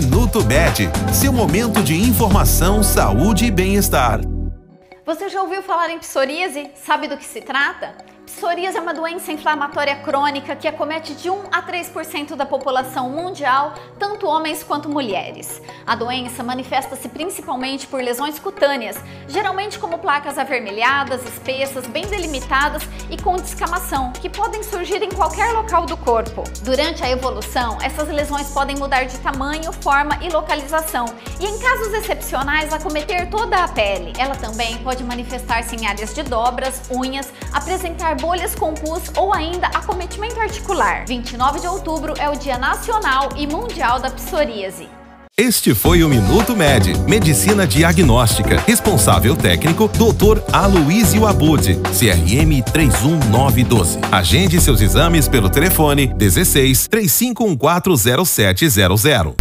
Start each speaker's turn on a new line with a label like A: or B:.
A: Minuto Med, seu momento de informação, saúde e bem-estar.
B: Você já ouviu falar em psoríase? Sabe do que se trata? Psoríase é uma doença inflamatória crônica que acomete de 1 a 3% da população mundial, tanto homens quanto mulheres. A doença manifesta-se principalmente por lesões cutâneas, geralmente como placas avermelhadas, espessas, bem delimitadas e com descamação, que podem surgir em qualquer local do corpo. Durante a evolução, essas lesões podem mudar de tamanho, forma e localização, e em casos excepcionais acometer toda a pele. Ela também pode manifestar-se em áreas de dobras, unhas, apresentar bolhas com pus ou ainda acometimento articular. 29 de outubro é o Dia Nacional e Mundial da Psoríase.
A: Este foi o Minuto Med, Medicina Diagnóstica. Responsável técnico, Dr. Aloysio Abud, CRM 31912. Agende seus exames pelo telefone 16 35140700.